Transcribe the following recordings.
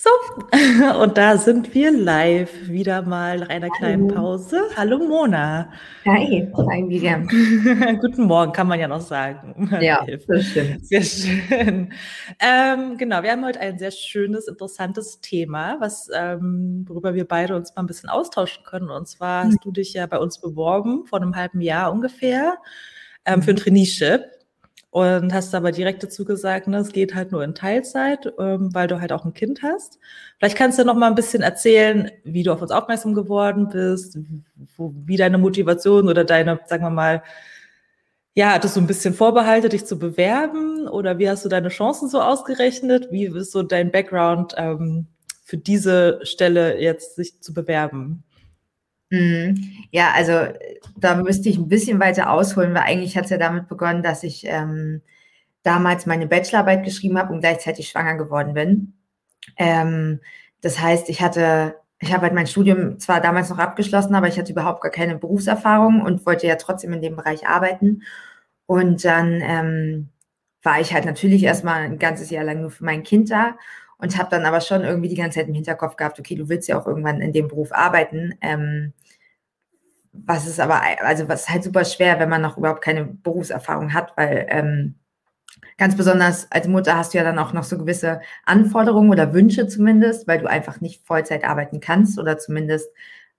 So, und da sind wir live wieder mal nach einer kleinen Pause. Hallo Mona. Hi, hi Miriam. Guten Morgen, kann man ja noch sagen. Ja, das stimmt. Sehr schön. Ähm, genau, wir haben heute ein sehr schönes, interessantes Thema, was, ähm, worüber wir beide uns mal ein bisschen austauschen können. Und zwar hast du dich ja bei uns beworben, vor einem halben Jahr ungefähr, ähm, für ein mhm. Traineeship und hast aber direkt dazu gesagt, ne, es geht halt nur in Teilzeit, ähm, weil du halt auch ein Kind hast. Vielleicht kannst du noch mal ein bisschen erzählen, wie du auf uns aufmerksam geworden bist, wo, wie deine Motivation oder deine, sagen wir mal, ja, hattest du ein bisschen Vorbehalte, dich zu bewerben oder wie hast du deine Chancen so ausgerechnet? Wie ist so dein Background ähm, für diese Stelle jetzt sich zu bewerben? Mhm. Ja, also da müsste ich ein bisschen weiter ausholen, weil eigentlich hat es ja damit begonnen, dass ich ähm, damals meine Bachelorarbeit geschrieben habe und gleichzeitig schwanger geworden bin. Ähm, das heißt, ich hatte, ich habe halt mein Studium zwar damals noch abgeschlossen, aber ich hatte überhaupt gar keine Berufserfahrung und wollte ja trotzdem in dem Bereich arbeiten. Und dann ähm, war ich halt natürlich erstmal ein ganzes Jahr lang nur für mein Kind da und habe dann aber schon irgendwie die ganze Zeit im Hinterkopf gehabt, okay, du willst ja auch irgendwann in dem Beruf arbeiten. Ähm, was ist aber, also was ist halt super schwer, wenn man noch überhaupt keine Berufserfahrung hat, weil ähm, ganz besonders als Mutter hast du ja dann auch noch so gewisse Anforderungen oder Wünsche zumindest, weil du einfach nicht Vollzeit arbeiten kannst oder zumindest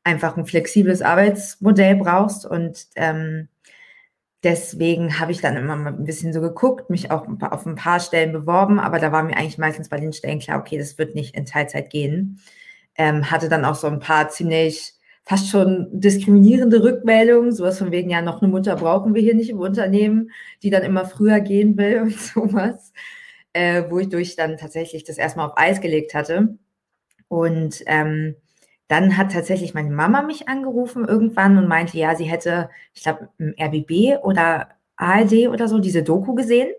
einfach ein flexibles Arbeitsmodell brauchst und ähm, deswegen habe ich dann immer mal ein bisschen so geguckt, mich auch auf ein paar Stellen beworben, aber da war mir eigentlich meistens bei den Stellen klar, okay, das wird nicht in Teilzeit gehen. Ähm, hatte dann auch so ein paar ziemlich fast schon diskriminierende Rückmeldungen, sowas von wegen, ja, noch eine Mutter brauchen wir hier nicht im Unternehmen, die dann immer früher gehen will und sowas, äh, wo ich durch dann tatsächlich das erstmal auf Eis gelegt hatte. Und ähm, dann hat tatsächlich meine Mama mich angerufen irgendwann und meinte, ja, sie hätte, ich glaube, im RBB oder ARD oder so diese Doku gesehen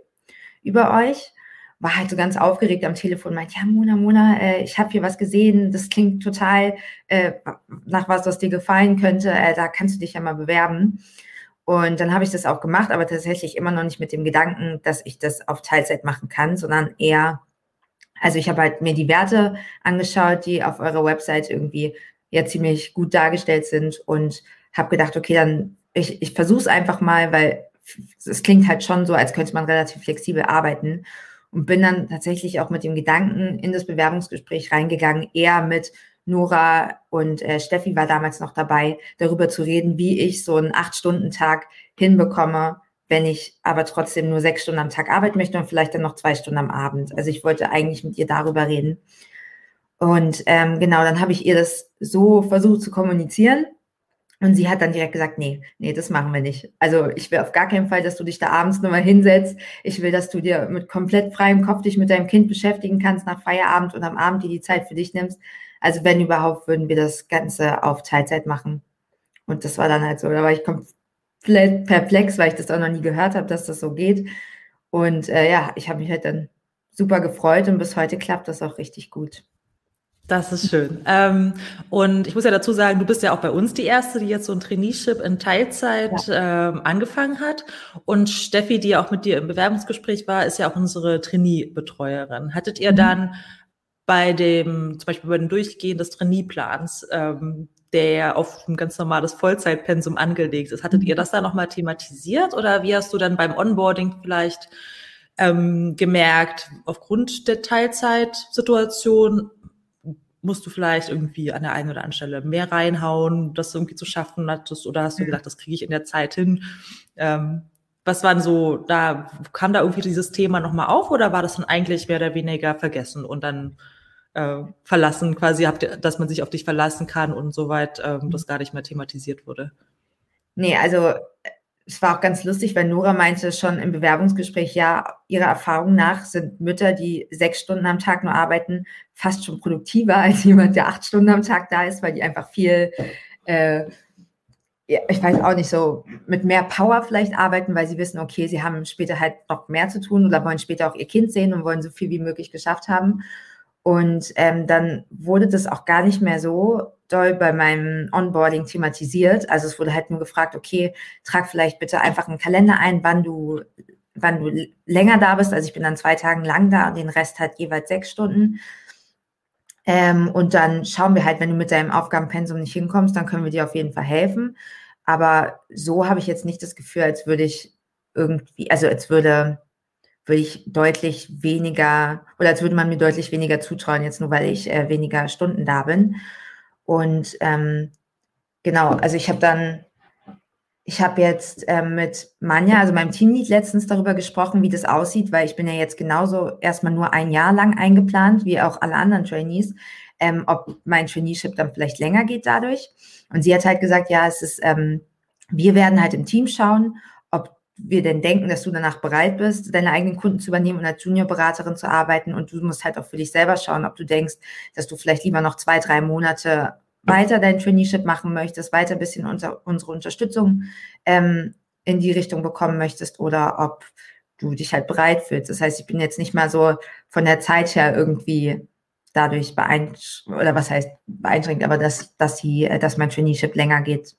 über euch. War halt so ganz aufgeregt am Telefon, meint, ja, Mona, Mona, äh, ich habe hier was gesehen, das klingt total äh, nach was, was dir gefallen könnte, äh, da kannst du dich ja mal bewerben. Und dann habe ich das auch gemacht, aber tatsächlich immer noch nicht mit dem Gedanken, dass ich das auf Teilzeit machen kann, sondern eher also ich habe halt mir die Werte angeschaut, die auf eurer Website irgendwie ja ziemlich gut dargestellt sind und habe gedacht, okay, dann ich, ich versuche es einfach mal, weil es klingt halt schon so, als könnte man relativ flexibel arbeiten und bin dann tatsächlich auch mit dem Gedanken in das Bewerbungsgespräch reingegangen, eher mit Nora und äh, Steffi war damals noch dabei, darüber zu reden, wie ich so einen Acht-Stunden-Tag hinbekomme, wenn ich aber trotzdem nur sechs Stunden am Tag arbeiten möchte und vielleicht dann noch zwei Stunden am Abend. Also ich wollte eigentlich mit ihr darüber reden. Und ähm, genau, dann habe ich ihr das so versucht zu kommunizieren. Und sie hat dann direkt gesagt, nee, nee, das machen wir nicht. Also ich will auf gar keinen Fall, dass du dich da abends nochmal hinsetzt. Ich will, dass du dir mit komplett freiem Kopf dich mit deinem Kind beschäftigen kannst nach Feierabend und am Abend dir die Zeit für dich nimmst. Also wenn überhaupt, würden wir das Ganze auf Teilzeit machen. Und das war dann halt so, da war ich komplett perplex, weil ich das auch noch nie gehört habe, dass das so geht. Und äh, ja, ich habe mich halt dann super gefreut und bis heute klappt das auch richtig gut. Das ist schön. Ähm, und ich muss ja dazu sagen, du bist ja auch bei uns die Erste, die jetzt so ein Traineeship in Teilzeit ja. ähm, angefangen hat. Und Steffi, die ja auch mit dir im Bewerbungsgespräch war, ist ja auch unsere Trainee-Betreuerin. Hattet ihr mhm. dann bei dem, zum Beispiel bei dem Durchgehen des Trainee-Plans, ähm, der auf ein ganz normales Vollzeitpensum angelegt ist. Hattet ihr mhm. das da nochmal thematisiert oder wie hast du dann beim Onboarding vielleicht ähm, gemerkt, aufgrund der Teilzeitsituation musst du vielleicht irgendwie an der einen oder anderen Stelle mehr reinhauen, das irgendwie zu schaffen hattest oder hast du gedacht, das kriege ich in der Zeit hin? Ähm, was waren so, da kam da irgendwie dieses Thema nochmal auf oder war das dann eigentlich mehr oder weniger vergessen und dann äh, verlassen, quasi, habt, dass man sich auf dich verlassen kann und soweit ähm, das gar nicht mehr thematisiert wurde. Nee, also es war auch ganz lustig, weil Nora meinte schon im Bewerbungsgespräch, ja, ihrer Erfahrung nach sind Mütter, die sechs Stunden am Tag nur arbeiten, fast schon produktiver als jemand, der acht Stunden am Tag da ist, weil die einfach viel, äh, ich weiß auch nicht, so mit mehr Power vielleicht arbeiten, weil sie wissen, okay, sie haben später halt noch mehr zu tun oder wollen später auch ihr Kind sehen und wollen so viel wie möglich geschafft haben. Und ähm, dann wurde das auch gar nicht mehr so doll bei meinem Onboarding thematisiert. Also es wurde halt nur gefragt, okay, trag vielleicht bitte einfach einen Kalender ein, wann du, wann du länger da bist. Also ich bin dann zwei Tagen lang da und den Rest halt jeweils sechs Stunden. Ähm, und dann schauen wir halt, wenn du mit deinem Aufgabenpensum nicht hinkommst, dann können wir dir auf jeden Fall helfen. Aber so habe ich jetzt nicht das Gefühl, als würde ich irgendwie, also als würde, würde ich deutlich weniger oder als würde man mir deutlich weniger zutrauen, jetzt nur weil ich äh, weniger Stunden da bin. Und ähm, genau, also ich habe dann ich habe jetzt ähm, mit Manja, also meinem Teamlead, letztens darüber gesprochen, wie das aussieht, weil ich bin ja jetzt genauso erstmal nur ein Jahr lang eingeplant, wie auch alle anderen Trainees, ähm, ob mein Traineeship dann vielleicht länger geht dadurch. Und sie hat halt gesagt, ja, es ist, ähm, wir werden halt im Team schauen, wir denn denken, dass du danach bereit bist, deine eigenen Kunden zu übernehmen und als Juniorberaterin zu arbeiten. Und du musst halt auch für dich selber schauen, ob du denkst, dass du vielleicht lieber noch zwei, drei Monate weiter dein Traineeship machen möchtest, weiter ein bisschen unser, unsere Unterstützung ähm, in die Richtung bekommen möchtest oder ob du dich halt bereit fühlst. Das heißt, ich bin jetzt nicht mal so von der Zeit her irgendwie dadurch beeinschränkt, oder was heißt beeinschränkt, aber dass, dass, die, dass mein Traineeship länger geht.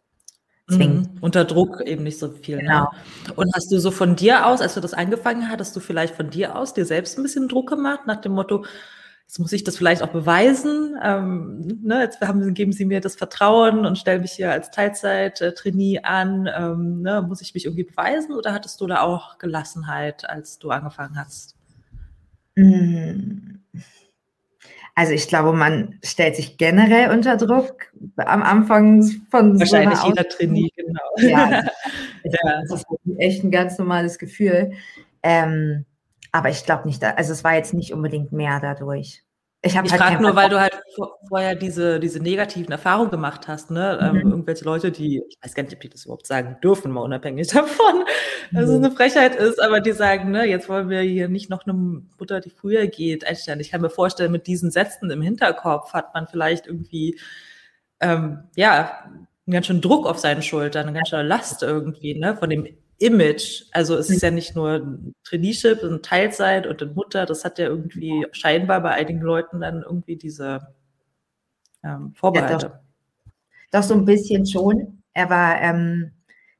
Zwingend. Mhm. Unter Druck eben nicht so viel. Ne? Genau. Ne? Und hast du so von dir aus, als du das angefangen hast, du vielleicht von dir aus dir selbst ein bisschen Druck gemacht, nach dem Motto, Jetzt muss ich das vielleicht auch beweisen. Ähm, ne, jetzt haben, geben Sie mir das Vertrauen und stellen mich hier als Teilzeit-Trainee an. Ähm, ne, muss ich mich irgendwie beweisen oder hattest du da auch Gelassenheit, als du angefangen hast? Hm. Also ich glaube, man stellt sich generell unter Druck am Anfang von Wahrscheinlich so jeder Trainee, genau. Ja, ja. das ist echt ein ganz normales Gefühl. Ähm, aber ich glaube nicht, also es war jetzt nicht unbedingt mehr dadurch. Ich, ich halt frage nur, weil du halt vorher diese, diese negativen Erfahrungen gemacht hast, ne? Ähm, mhm. Ähm, irgendwelche Leute, die, ich weiß gar nicht, ob die das überhaupt sagen dürfen, mal unabhängig davon, dass mhm. es eine Frechheit ist, aber die sagen, ne, jetzt wollen wir hier nicht noch eine Mutter, die früher geht, einstellen. Ich kann mir vorstellen, mit diesen Sätzen im Hinterkopf hat man vielleicht irgendwie, ähm, ja, einen ganz schön Druck auf seinen Schultern, eine ganz schöne Last irgendwie, ne, von dem Image. Also es ist ja nicht nur ein Traineeship, ein Teilzeit und eine Mutter. Das hat ja irgendwie scheinbar bei einigen Leuten dann irgendwie diese ähm, Vorbehalte. Ja, doch. doch. so ein bisschen schon. Aber ähm,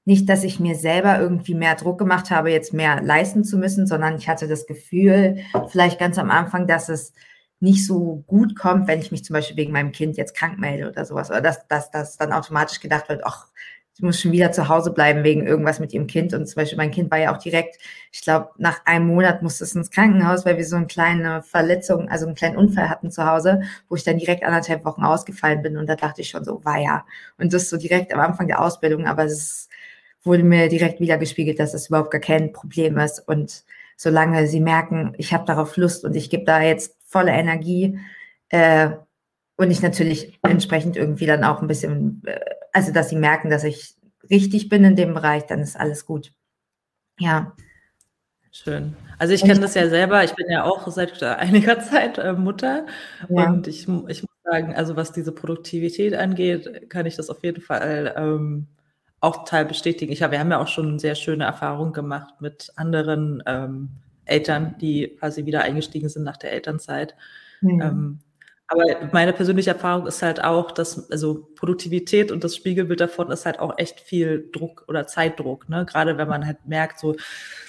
nicht, dass ich mir selber irgendwie mehr Druck gemacht habe, jetzt mehr leisten zu müssen, sondern ich hatte das Gefühl, vielleicht ganz am Anfang, dass es nicht so gut kommt, wenn ich mich zum Beispiel wegen meinem Kind jetzt krank melde oder sowas. Oder dass, dass, dass dann automatisch gedacht wird, ach, sie muss schon wieder zu Hause bleiben wegen irgendwas mit ihrem Kind. Und zum Beispiel mein Kind war ja auch direkt, ich glaube, nach einem Monat musste es ins Krankenhaus, weil wir so eine kleine Verletzung, also einen kleinen Unfall hatten zu Hause, wo ich dann direkt anderthalb Wochen ausgefallen bin. Und da dachte ich schon so, war ja. Und das so direkt am Anfang der Ausbildung, aber es wurde mir direkt wieder gespiegelt, dass es überhaupt gar kein Problem ist. Und solange sie merken, ich habe darauf Lust und ich gebe da jetzt volle Energie, äh, und ich natürlich entsprechend irgendwie dann auch ein bisschen, äh, also dass sie merken, dass ich richtig bin in dem Bereich, dann ist alles gut. Ja. Schön. Also ich kenne das ja selber, ich bin ja auch seit einiger Zeit äh, Mutter ja. und ich, ich muss sagen, also was diese Produktivität angeht, kann ich das auf jeden Fall ähm, auch total bestätigen. Ich hab, wir haben ja auch schon sehr schöne Erfahrungen gemacht mit anderen ähm, Eltern, die quasi wieder eingestiegen sind nach der Elternzeit. Mhm. Ähm, aber meine persönliche Erfahrung ist halt auch, dass also Produktivität und das Spiegelbild davon ist halt auch echt viel Druck oder Zeitdruck. Ne? Gerade wenn man halt merkt, so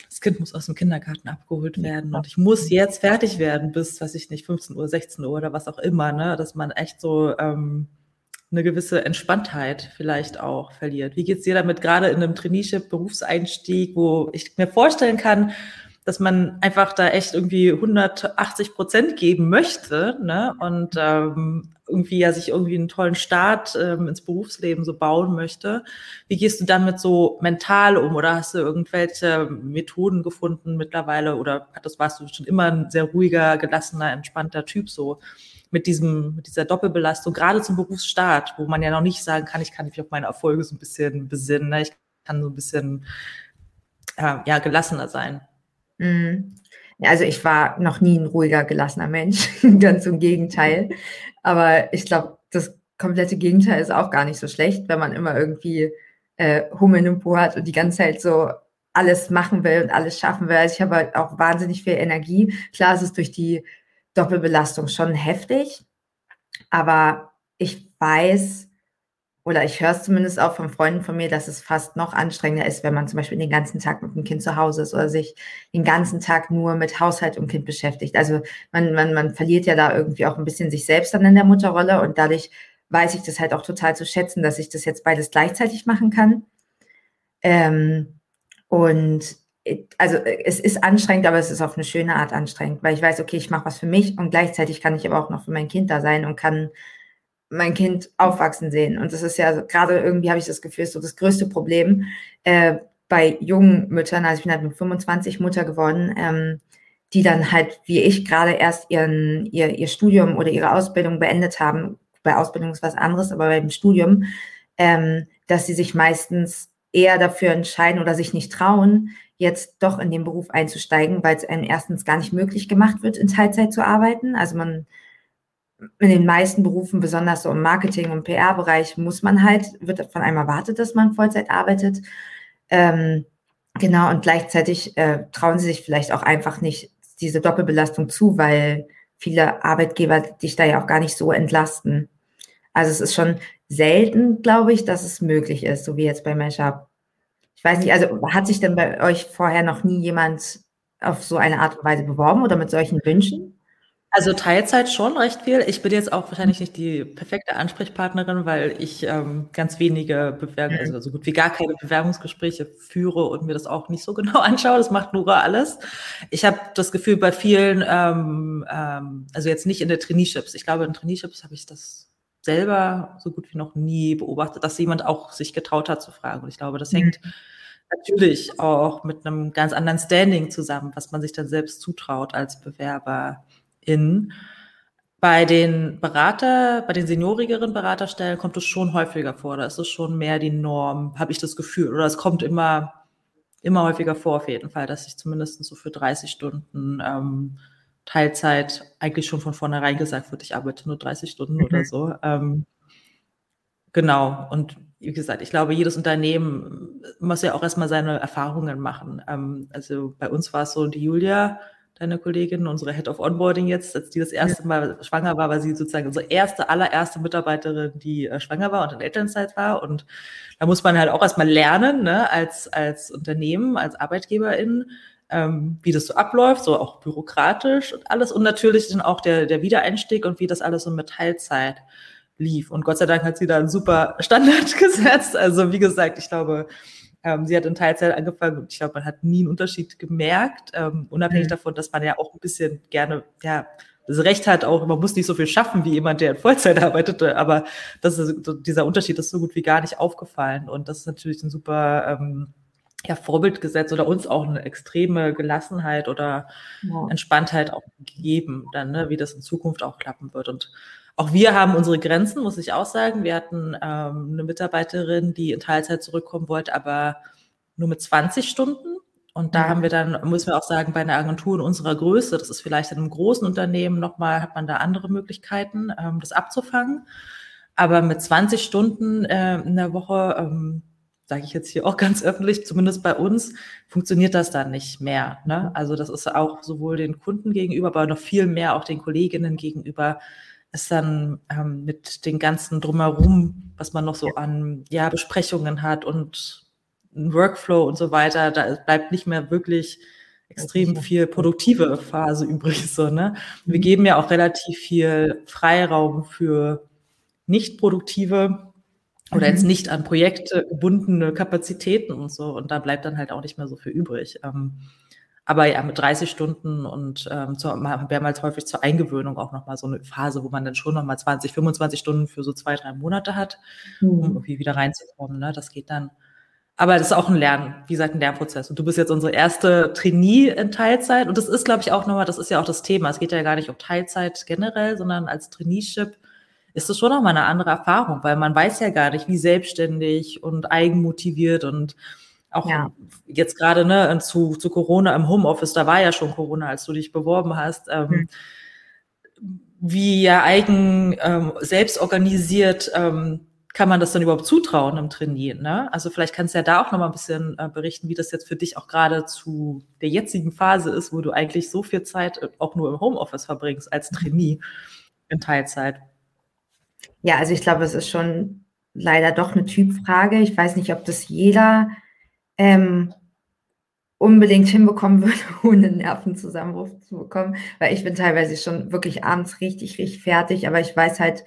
das Kind muss aus dem Kindergarten abgeholt werden und ich muss jetzt fertig werden bis, weiß ich nicht, 15 Uhr, 16 Uhr oder was auch immer. Ne? Dass man echt so ähm, eine gewisse Entspanntheit vielleicht auch verliert. Wie geht's dir damit gerade in einem Traineeship, Berufseinstieg, wo ich mir vorstellen kann, dass man einfach da echt irgendwie 180 Prozent geben möchte ne? und ähm, irgendwie ja sich irgendwie einen tollen Start ähm, ins Berufsleben so bauen möchte. Wie gehst du damit so mental um oder hast du irgendwelche Methoden gefunden mittlerweile oder das warst du schon immer ein sehr ruhiger, gelassener, entspannter Typ so mit diesem, mit dieser Doppelbelastung, gerade zum Berufsstart, wo man ja noch nicht sagen kann, ich kann mich auf meine Erfolge so ein bisschen besinnen, ne? ich kann so ein bisschen äh, ja, gelassener sein. Mhm. Also ich war noch nie ein ruhiger, gelassener Mensch, ganz im Gegenteil. Aber ich glaube, das komplette Gegenteil ist auch gar nicht so schlecht, wenn man immer irgendwie äh, Hummeln im Po hat und die ganze Zeit so alles machen will und alles schaffen will. Also ich habe halt auch wahnsinnig viel Energie. Klar, es ist durch die Doppelbelastung schon heftig, aber ich weiß, oder ich höre es zumindest auch von Freunden von mir, dass es fast noch anstrengender ist, wenn man zum Beispiel den ganzen Tag mit dem Kind zu Hause ist oder sich den ganzen Tag nur mit Haushalt und Kind beschäftigt. Also man, man, man verliert ja da irgendwie auch ein bisschen sich selbst dann in der Mutterrolle und dadurch weiß ich das halt auch total zu schätzen, dass ich das jetzt beides gleichzeitig machen kann. Ähm, und also es ist anstrengend, aber es ist auf eine schöne Art anstrengend, weil ich weiß, okay, ich mache was für mich und gleichzeitig kann ich aber auch noch für mein Kind da sein und kann mein Kind aufwachsen sehen. Und das ist ja gerade irgendwie, habe ich das Gefühl, so das größte Problem äh, bei jungen Müttern. Also ich bin halt mit 25 Mutter geworden, ähm, die dann halt, wie ich, gerade erst ihren, ihr, ihr Studium oder ihre Ausbildung beendet haben. Bei Ausbildung ist was anderes, aber beim Studium, ähm, dass sie sich meistens eher dafür entscheiden oder sich nicht trauen, jetzt doch in den Beruf einzusteigen, weil es einem erstens gar nicht möglich gemacht wird, in Teilzeit zu arbeiten. Also man in den meisten Berufen, besonders so im Marketing- und PR-Bereich, muss man halt, wird von einem erwartet, dass man Vollzeit arbeitet. Ähm, genau, und gleichzeitig äh, trauen sie sich vielleicht auch einfach nicht diese Doppelbelastung zu, weil viele Arbeitgeber dich da ja auch gar nicht so entlasten. Also es ist schon selten, glaube ich, dass es möglich ist, so wie jetzt bei Meshup. Ich weiß nicht, also hat sich denn bei euch vorher noch nie jemand auf so eine Art und Weise beworben oder mit solchen Wünschen? Also Teilzeit schon recht viel. Ich bin jetzt auch wahrscheinlich nicht die perfekte Ansprechpartnerin, weil ich ähm, ganz wenige Bewerbungen, also so gut wie gar keine Bewerbungsgespräche führe und mir das auch nicht so genau anschaue. Das macht Nora alles. Ich habe das Gefühl bei vielen, ähm, ähm, also jetzt nicht in der Traineeships. Ich glaube, in Traineeships habe ich das selber so gut wie noch nie beobachtet, dass jemand auch sich getraut hat zu fragen. Und ich glaube, das mhm. hängt natürlich auch mit einem ganz anderen Standing zusammen, was man sich dann selbst zutraut als Bewerber in. Bei den Berater, bei den seniorigeren Beraterstellen kommt es schon häufiger vor. Da ist es schon mehr die Norm, habe ich das Gefühl. Oder es kommt immer, immer häufiger vor, auf jeden Fall, dass ich zumindest so für 30 Stunden ähm, Teilzeit eigentlich schon von vornherein gesagt wird, ich arbeite nur 30 Stunden mhm. oder so. Ähm, genau. Und wie gesagt, ich glaube, jedes Unternehmen muss ja auch erstmal seine Erfahrungen machen. Ähm, also bei uns war es so, die Julia deine Kollegin, unsere Head of Onboarding jetzt, als die das erste Mal schwanger war, war sie sozusagen unsere erste, allererste Mitarbeiterin, die äh, schwanger war und in Elternzeit war. Und da muss man halt auch erstmal lernen, ne, als, als Unternehmen, als Arbeitgeberin, ähm, wie das so abläuft, so auch bürokratisch und alles. Und natürlich dann auch der, der Wiedereinstieg und wie das alles so mit Teilzeit lief. Und Gott sei Dank hat sie da einen super Standard gesetzt. Also wie gesagt, ich glaube, ähm, sie hat in Teilzeit angefangen und ich glaube, man hat nie einen Unterschied gemerkt, ähm, unabhängig mhm. davon, dass man ja auch ein bisschen gerne, ja, das Recht hat auch, man muss nicht so viel schaffen wie jemand, der in Vollzeit arbeitete, aber das ist, dieser Unterschied ist so gut wie gar nicht aufgefallen und das ist natürlich ein super ähm, ja, Vorbildgesetz oder uns auch eine extreme Gelassenheit oder ja. Entspanntheit auch gegeben, dann, ne, wie das in Zukunft auch klappen wird und auch wir haben unsere Grenzen, muss ich auch sagen. Wir hatten ähm, eine Mitarbeiterin, die in Teilzeit zurückkommen wollte, aber nur mit 20 Stunden. Und da mhm. haben wir dann, müssen wir auch sagen, bei einer Agentur in unserer Größe, das ist vielleicht in einem großen Unternehmen nochmal, hat man da andere Möglichkeiten, ähm, das abzufangen. Aber mit 20 Stunden äh, in der Woche, ähm, sage ich jetzt hier auch ganz öffentlich, zumindest bei uns, funktioniert das dann nicht mehr. Ne? Also das ist auch sowohl den Kunden gegenüber, aber noch viel mehr auch den Kolleginnen gegenüber ist dann ähm, mit den ganzen drumherum, was man noch so an ja, Besprechungen hat und ein Workflow und so weiter, da bleibt nicht mehr wirklich extrem viel produktive Phase übrig. So, ne? Wir mhm. geben ja auch relativ viel Freiraum für nicht produktive oder jetzt mhm. nicht an Projekte gebundene Kapazitäten und so. Und da bleibt dann halt auch nicht mehr so viel übrig. Ähm, aber ja, mit 30 Stunden und ähm, zu, mehrmals häufig zur Eingewöhnung auch nochmal so eine Phase, wo man dann schon nochmal 20, 25 Stunden für so zwei, drei Monate hat, um mhm. irgendwie wieder reinzukommen. Ne? Das geht dann. Aber das ist auch ein Lernen, wie gesagt, ein Lernprozess. Und du bist jetzt unsere erste Trainee in Teilzeit. Und das ist, glaube ich, auch nochmal, das ist ja auch das Thema. Es geht ja gar nicht um Teilzeit generell, sondern als Traineeship ist das schon nochmal eine andere Erfahrung, weil man weiß ja gar nicht, wie selbstständig und eigenmotiviert und auch ja. jetzt gerade ne, zu, zu Corona im Homeoffice, da war ja schon Corona, als du dich beworben hast. Ähm, mhm. Wie ja eigen ähm, selbst organisiert ähm, kann man das dann überhaupt zutrauen im Trainieren? Ne? Also vielleicht kannst du ja da auch noch mal ein bisschen äh, berichten, wie das jetzt für dich auch gerade zu der jetzigen Phase ist, wo du eigentlich so viel Zeit äh, auch nur im Homeoffice verbringst als Trainee in Teilzeit. Ja, also ich glaube, es ist schon leider doch eine Typfrage. Ich weiß nicht, ob das jeder ähm, unbedingt hinbekommen würde, ohne einen Nervenzusammenbruch zu bekommen, weil ich bin teilweise schon wirklich abends richtig, richtig fertig, aber ich weiß halt,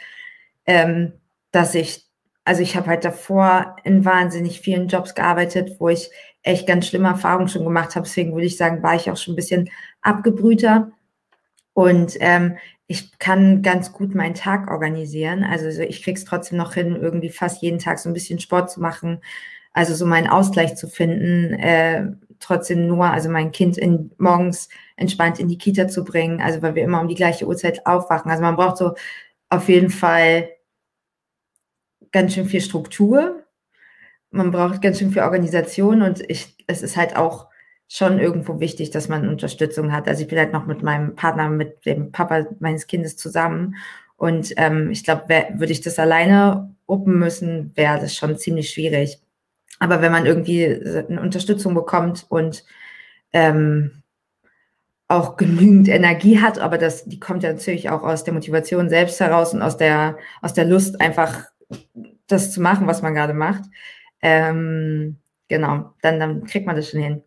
ähm, dass ich, also ich habe halt davor in wahnsinnig vielen Jobs gearbeitet, wo ich echt ganz schlimme Erfahrungen schon gemacht habe. Deswegen würde ich sagen, war ich auch schon ein bisschen abgebrühter. Und ähm, ich kann ganz gut meinen Tag organisieren. Also ich kriege es trotzdem noch hin, irgendwie fast jeden Tag so ein bisschen Sport zu machen. Also so meinen Ausgleich zu finden, äh, trotzdem nur, also mein Kind in, morgens entspannt in die Kita zu bringen, also weil wir immer um die gleiche Uhrzeit aufwachen. Also man braucht so auf jeden Fall ganz schön viel Struktur. Man braucht ganz schön viel Organisation und ich, es ist halt auch schon irgendwo wichtig, dass man Unterstützung hat. Also ich bin halt noch mit meinem Partner, mit dem Papa meines Kindes zusammen. Und ähm, ich glaube, würde ich das alleine uppen müssen, wäre das schon ziemlich schwierig. Aber wenn man irgendwie eine Unterstützung bekommt und ähm, auch genügend Energie hat, aber das, die kommt ja natürlich auch aus der Motivation selbst heraus und aus der, aus der Lust, einfach das zu machen, was man gerade macht. Ähm, genau, dann, dann kriegt man das schon hin.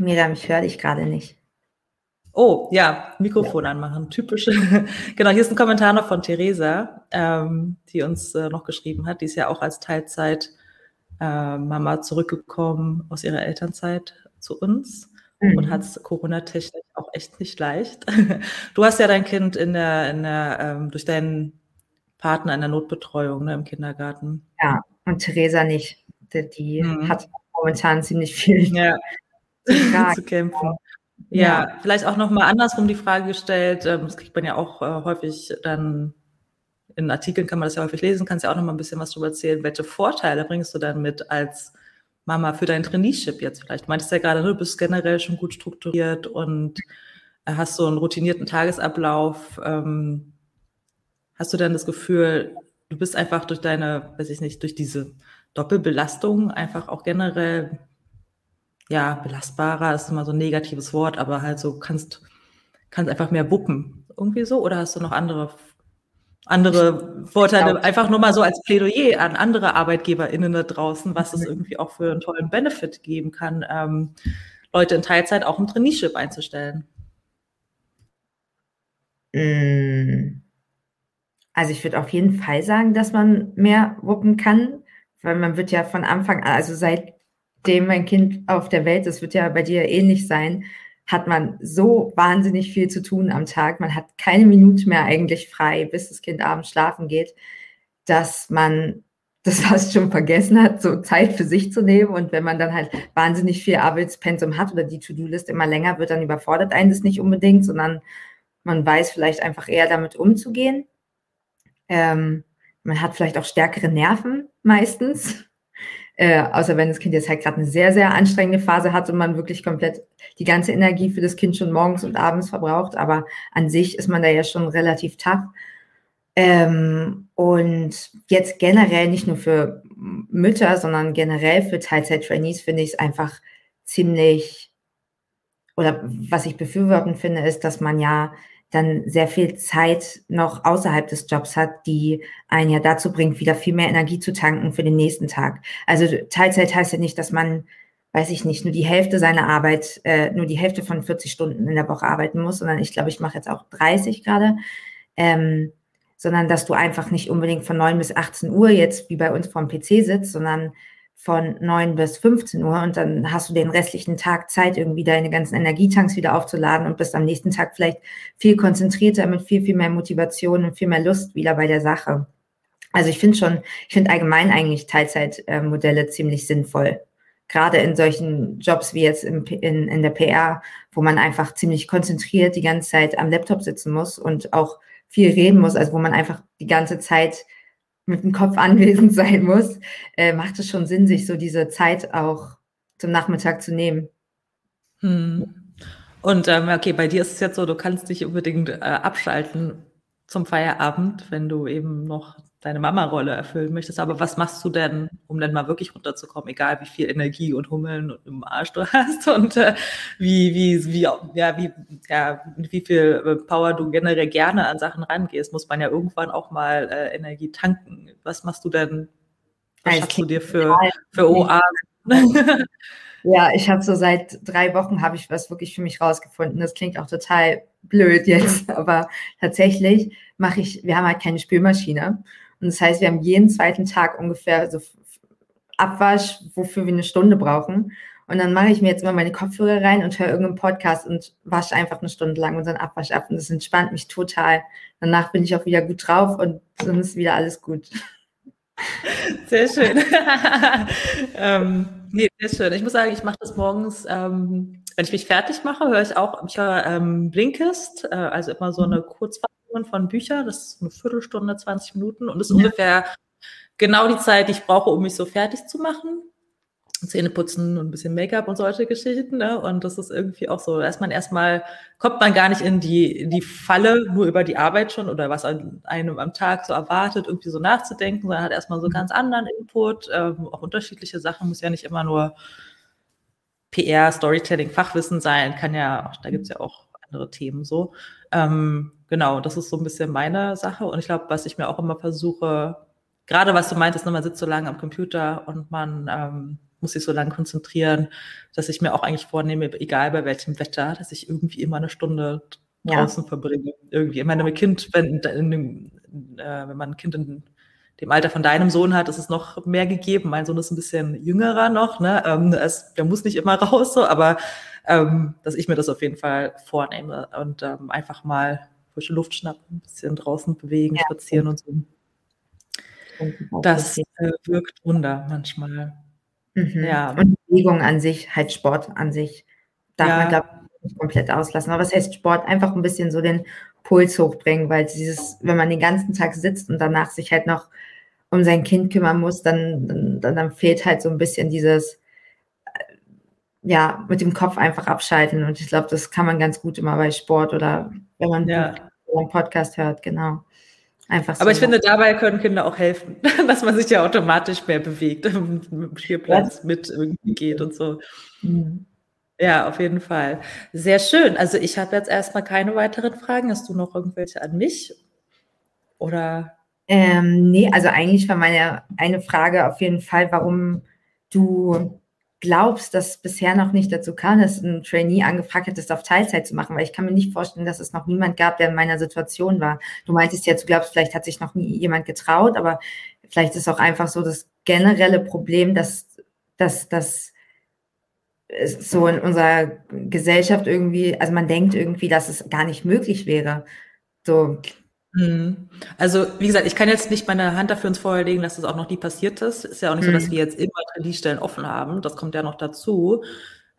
Miriam, ich höre dich gerade nicht. Oh, ja, Mikrofon ja. anmachen. Typisch. genau, hier ist ein Kommentar noch von Theresa, ähm, die uns äh, noch geschrieben hat. Die ist ja auch als Teilzeit-Mama äh, zurückgekommen aus ihrer Elternzeit zu uns mhm. und hat es Corona-technisch auch echt nicht leicht. Du hast ja dein Kind in der, in der, ähm, durch deinen Partner in der Notbetreuung ne, im Kindergarten. Ja, und Theresa nicht. Die, die mhm. hat momentan ziemlich viel ja. Zu kämpfen. Ja, ja, vielleicht auch nochmal andersrum die Frage gestellt. Ähm, das kriegt man ja auch äh, häufig dann in Artikeln kann man das ja häufig lesen, kannst ja auch nochmal ein bisschen was darüber erzählen. Welche Vorteile bringst du dann mit als Mama für dein Traineeship jetzt vielleicht? Du meintest ja gerade, du bist generell schon gut strukturiert und hast so einen routinierten Tagesablauf. Ähm, hast du dann das Gefühl, du bist einfach durch deine, weiß ich nicht, durch diese Doppelbelastung einfach auch generell ja, belastbarer ist immer so ein negatives Wort, aber halt so kannst, kannst einfach mehr wuppen. Irgendwie so? Oder hast du noch andere, andere Vorteile? Einfach nur mal so als Plädoyer an andere ArbeitgeberInnen da draußen, was es mhm. irgendwie auch für einen tollen Benefit geben kann, ähm, Leute in Teilzeit auch im Traineeship einzustellen. Mm. Also ich würde auf jeden Fall sagen, dass man mehr wuppen kann, weil man wird ja von Anfang an, also seit dem mein Kind auf der Welt ist, wird ja bei dir ähnlich sein, hat man so wahnsinnig viel zu tun am Tag. Man hat keine Minute mehr eigentlich frei, bis das Kind abends schlafen geht, dass man das fast schon vergessen hat, so Zeit für sich zu nehmen. Und wenn man dann halt wahnsinnig viel Arbeitspensum hat oder die To-Do-List immer länger wird, dann überfordert einen das nicht unbedingt, sondern man weiß vielleicht einfach eher damit umzugehen. Ähm, man hat vielleicht auch stärkere Nerven meistens. Äh, außer wenn das Kind jetzt halt gerade eine sehr, sehr anstrengende Phase hat und man wirklich komplett die ganze Energie für das Kind schon morgens und abends verbraucht. Aber an sich ist man da ja schon relativ tough. Ähm, und jetzt generell nicht nur für Mütter, sondern generell für Teilzeit-Trainees finde ich es einfach ziemlich, oder was ich befürworten finde, ist, dass man ja dann sehr viel Zeit noch außerhalb des Jobs hat, die einen ja dazu bringt, wieder viel mehr Energie zu tanken für den nächsten Tag. Also Teilzeit heißt ja nicht, dass man, weiß ich nicht, nur die Hälfte seiner Arbeit, äh, nur die Hälfte von 40 Stunden in der Woche arbeiten muss, sondern ich glaube, ich mache jetzt auch 30 gerade. Ähm, sondern dass du einfach nicht unbedingt von 9 bis 18 Uhr jetzt wie bei uns vorm PC sitzt, sondern von 9 bis 15 Uhr und dann hast du den restlichen Tag Zeit, irgendwie deine ganzen Energietanks wieder aufzuladen und bist am nächsten Tag vielleicht viel konzentrierter mit viel, viel mehr Motivation und viel mehr Lust wieder bei der Sache. Also ich finde schon, ich finde allgemein eigentlich Teilzeitmodelle ziemlich sinnvoll. Gerade in solchen Jobs wie jetzt in, in, in der PR, wo man einfach ziemlich konzentriert die ganze Zeit am Laptop sitzen muss und auch viel reden muss, also wo man einfach die ganze Zeit mit dem Kopf anwesend sein muss, äh, macht es schon Sinn, sich so diese Zeit auch zum Nachmittag zu nehmen. Hm. Und ähm, okay, bei dir ist es jetzt so, du kannst dich unbedingt äh, abschalten zum Feierabend, wenn du eben noch deine Mama-Rolle erfüllen möchtest. Aber was machst du denn, um dann mal wirklich runterzukommen, egal wie viel Energie und Hummeln im Arsch du hast und äh, wie, wie, wie, ja, wie, ja, wie viel äh, Power du generell gerne an Sachen rangehst, muss man ja irgendwann auch mal äh, Energie tanken. Was machst du denn? Was schaffst du dir für, für OA? Ja, ich habe so seit drei Wochen habe ich was wirklich für mich rausgefunden. Das klingt auch total blöd jetzt, aber tatsächlich mache ich, wir haben halt keine Spülmaschine. Und das heißt, wir haben jeden zweiten Tag ungefähr so Abwasch, wofür wir eine Stunde brauchen. Und dann mache ich mir jetzt immer meine Kopfhörer rein und höre irgendeinen Podcast und wasche einfach eine Stunde lang unseren Abwasch ab. Und das entspannt mich total. Danach bin ich auch wieder gut drauf und dann ist wieder alles gut. Sehr schön. ähm, nee, sehr schön. Ich muss sagen, ich mache das morgens, ähm, wenn ich mich fertig mache, höre ich auch, ich höre ähm, Blinkist, äh, also immer so eine mhm. Kurzfassung von Büchern. Das ist eine Viertelstunde, 20 Minuten und das ist ja. ungefähr genau die Zeit, die ich brauche, um mich so fertig zu machen. Zähne putzen und ein bisschen Make-up und solche Geschichten. Ne? Und das ist irgendwie auch so, dass man erstmal, kommt man gar nicht in die, in die Falle, nur über die Arbeit schon oder was einem am Tag so erwartet, irgendwie so nachzudenken, sondern hat erstmal so mhm. ganz anderen Input, ähm, auch unterschiedliche Sachen, muss ja nicht immer nur PR, Storytelling, Fachwissen sein, kann ja, da gibt's ja auch andere Themen so. Ähm, genau, das ist so ein bisschen meine Sache. Und ich glaube, was ich mir auch immer versuche, gerade was du meintest, ne, man sitzt so lange am Computer und man ähm, muss ich so lange konzentrieren, dass ich mir auch eigentlich vornehme, egal bei welchem Wetter, dass ich irgendwie immer eine Stunde draußen ja. verbringe. Irgendwie. Ich meine, mit Kind, wenn, in, äh, wenn man ein Kind in dem Alter von deinem Sohn hat, ist es noch mehr gegeben. Mein Sohn ist ein bisschen jüngerer noch, ne? Ähm, es, der muss nicht immer raus, so, aber ähm, dass ich mir das auf jeden Fall vornehme und ähm, einfach mal frische Luft schnappen, ein bisschen draußen bewegen, ja. spazieren und so. Das äh, wirkt Wunder manchmal. Mhm. Ja. Und Bewegung an sich, halt Sport an sich, darf ja. man, glaube ich, nicht komplett auslassen. Aber was heißt Sport? Einfach ein bisschen so den Puls hochbringen, weil dieses, wenn man den ganzen Tag sitzt und danach sich halt noch um sein Kind kümmern muss, dann, dann, dann fehlt halt so ein bisschen dieses, ja, mit dem Kopf einfach abschalten. Und ich glaube, das kann man ganz gut immer bei Sport oder wenn man ja. einen Podcast hört, genau. Einfach so. Aber ich finde, dabei können Kinder auch helfen, dass man sich ja automatisch mehr bewegt, mit dem Spielplatz mit irgendwie geht und so. Mhm. Ja, auf jeden Fall. Sehr schön. Also ich habe jetzt erstmal keine weiteren Fragen. Hast du noch irgendwelche an mich? Oder? Ähm, nee, also eigentlich war meine eine Frage auf jeden Fall, warum du glaubst, dass bisher noch nicht dazu kam, dass ein Trainee angefragt hat, das auf Teilzeit zu machen, weil ich kann mir nicht vorstellen, dass es noch niemand gab, der in meiner Situation war. Du meintest jetzt, du glaubst, vielleicht hat sich noch nie jemand getraut, aber vielleicht ist auch einfach so das generelle Problem, dass, dass, dass so in unserer Gesellschaft irgendwie, also man denkt irgendwie, dass es gar nicht möglich wäre. So. Also, wie gesagt, ich kann jetzt nicht meine Hand dafür ins Feuer legen, dass das auch noch nie passiert ist. Ist ja auch nicht mhm. so, dass mhm. wir jetzt immer Trainee-Stellen offen haben. Das kommt ja noch dazu.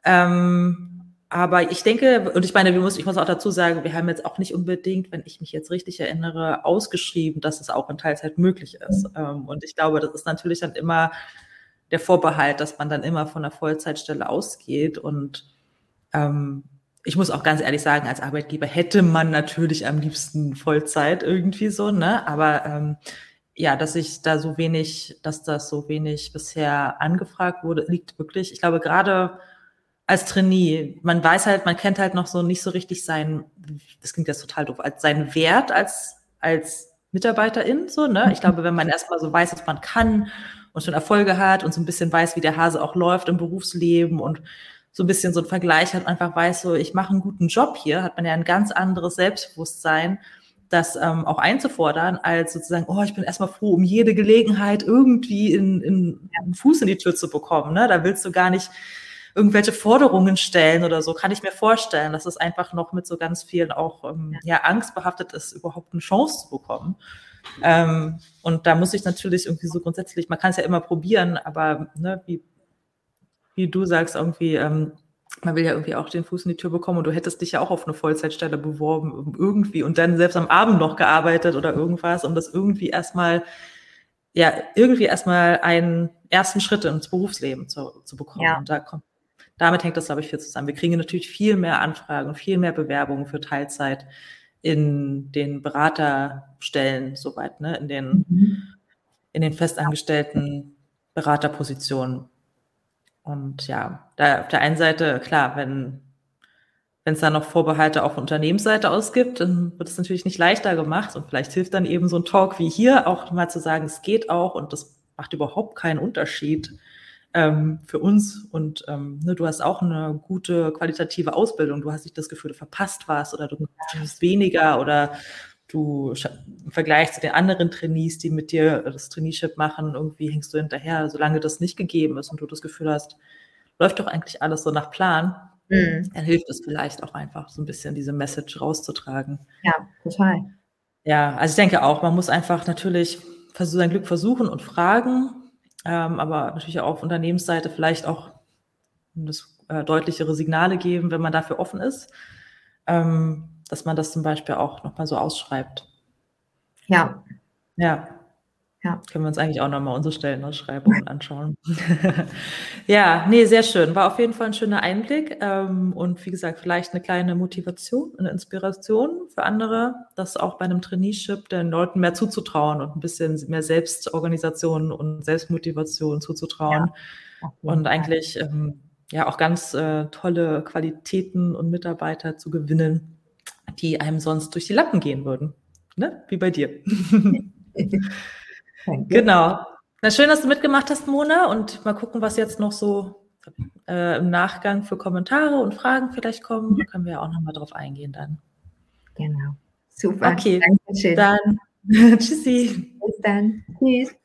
Ähm, aber ich denke, und ich meine, wir muss, ich muss auch dazu sagen, wir haben jetzt auch nicht unbedingt, wenn ich mich jetzt richtig erinnere, ausgeschrieben, dass es auch in Teilzeit möglich ist. Mhm. Ähm, und ich glaube, das ist natürlich dann immer der Vorbehalt, dass man dann immer von einer Vollzeitstelle ausgeht und ähm, ich muss auch ganz ehrlich sagen, als Arbeitgeber hätte man natürlich am liebsten Vollzeit irgendwie so, ne? Aber ähm, ja, dass ich da so wenig, dass das so wenig bisher angefragt wurde, liegt wirklich, ich glaube, gerade als Trainee, man weiß halt, man kennt halt noch so nicht so richtig sein, das klingt jetzt total doof, als seinen Wert als, als Mitarbeiterin, so, ne? Ich glaube, wenn man erstmal so weiß, was man kann und schon Erfolge hat und so ein bisschen weiß, wie der Hase auch läuft im Berufsleben und so ein bisschen so ein Vergleich hat, einfach weiß, so ich mache einen guten Job hier, hat man ja ein ganz anderes Selbstbewusstsein, das ähm, auch einzufordern, als sozusagen, oh, ich bin erstmal froh um jede Gelegenheit, irgendwie in, in, einen Fuß in die Tür zu bekommen. Ne? Da willst du gar nicht irgendwelche Forderungen stellen oder so, kann ich mir vorstellen, dass es einfach noch mit so ganz vielen auch ähm, ja, Angst behaftet ist, überhaupt eine Chance zu bekommen. Ähm, und da muss ich natürlich irgendwie so grundsätzlich, man kann es ja immer probieren, aber ne, wie wie du sagst, irgendwie, ähm, man will ja irgendwie auch den Fuß in die Tür bekommen und du hättest dich ja auch auf eine Vollzeitstelle beworben, irgendwie und dann selbst am Abend noch gearbeitet oder irgendwas, um das irgendwie erstmal, ja, irgendwie erstmal einen ersten Schritt ins Berufsleben zu, zu bekommen. Ja. Und da kommt, damit hängt das, glaube ich, viel zusammen. Wir kriegen natürlich viel mehr Anfragen, viel mehr Bewerbungen für Teilzeit, in den Beraterstellen soweit, ne? in den, mhm. in den festangestellten Beraterpositionen. Und ja, da auf der einen Seite, klar, wenn wenn es da noch Vorbehalte auf Unternehmensseite ausgibt, dann wird es natürlich nicht leichter gemacht. Und vielleicht hilft dann eben so ein Talk wie hier auch mal zu sagen, es geht auch und das macht überhaupt keinen Unterschied ähm, für uns. Und ähm, ne, du hast auch eine gute qualitative Ausbildung. Du hast nicht das Gefühl, du verpasst was oder du bist weniger oder du im Vergleich zu den anderen Trainees, die mit dir das Traineeship machen, irgendwie hängst du hinterher, solange das nicht gegeben ist und du das Gefühl hast, läuft doch eigentlich alles so nach Plan mhm. dann hilft es vielleicht auch einfach so ein bisschen diese Message rauszutragen. Ja, total. Ja, also ich denke auch, man muss einfach natürlich sein Glück versuchen und fragen, ähm, aber natürlich auch auf Unternehmensseite vielleicht auch das, äh, deutlichere Signale geben, wenn man dafür offen ist, ähm, dass man das zum Beispiel auch nochmal so ausschreibt. Ja. Ja. Ja. Können wir uns eigentlich auch nochmal unsere Stellenausschreibungen anschauen. ja, nee, sehr schön. War auf jeden Fall ein schöner Einblick. Ähm, und wie gesagt, vielleicht eine kleine Motivation, eine Inspiration für andere, das auch bei einem Traineeship den Leuten mehr zuzutrauen und ein bisschen mehr Selbstorganisation und Selbstmotivation zuzutrauen. Ja. Und eigentlich ähm, ja auch ganz äh, tolle Qualitäten und Mitarbeiter zu gewinnen, die einem sonst durch die Lappen gehen würden. Ne? Wie bei dir. Genau. Na schön, dass du mitgemacht hast, Mona. Und mal gucken, was jetzt noch so äh, im Nachgang für Kommentare und Fragen vielleicht kommen. Da können wir ja auch nochmal drauf eingehen dann. Genau. Super. Okay. Dankeschön. Dann tschüssi. Bis dann. Tschüss.